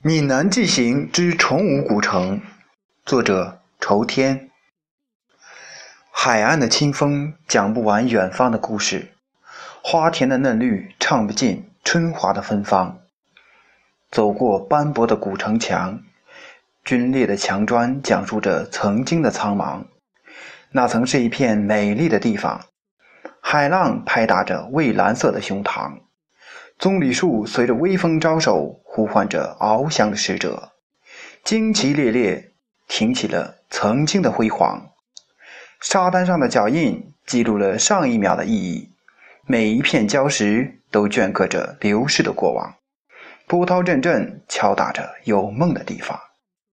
闽南纪行之崇武古城，作者仇天。海岸的清风讲不完远方的故事，花田的嫩绿唱不尽春华的芬芳。走过斑驳的古城墙，龟裂的墙砖讲述着曾经的苍茫。那曾是一片美丽的地方，海浪拍打着蔚蓝色的胸膛。棕榈树随着微风招手，呼唤着翱翔的使者，旌旗猎猎，挺起了曾经的辉煌。沙滩上的脚印记录了上一秒的意义，每一片礁石都镌刻着流逝的过往。波涛阵阵，敲打着有梦的地方。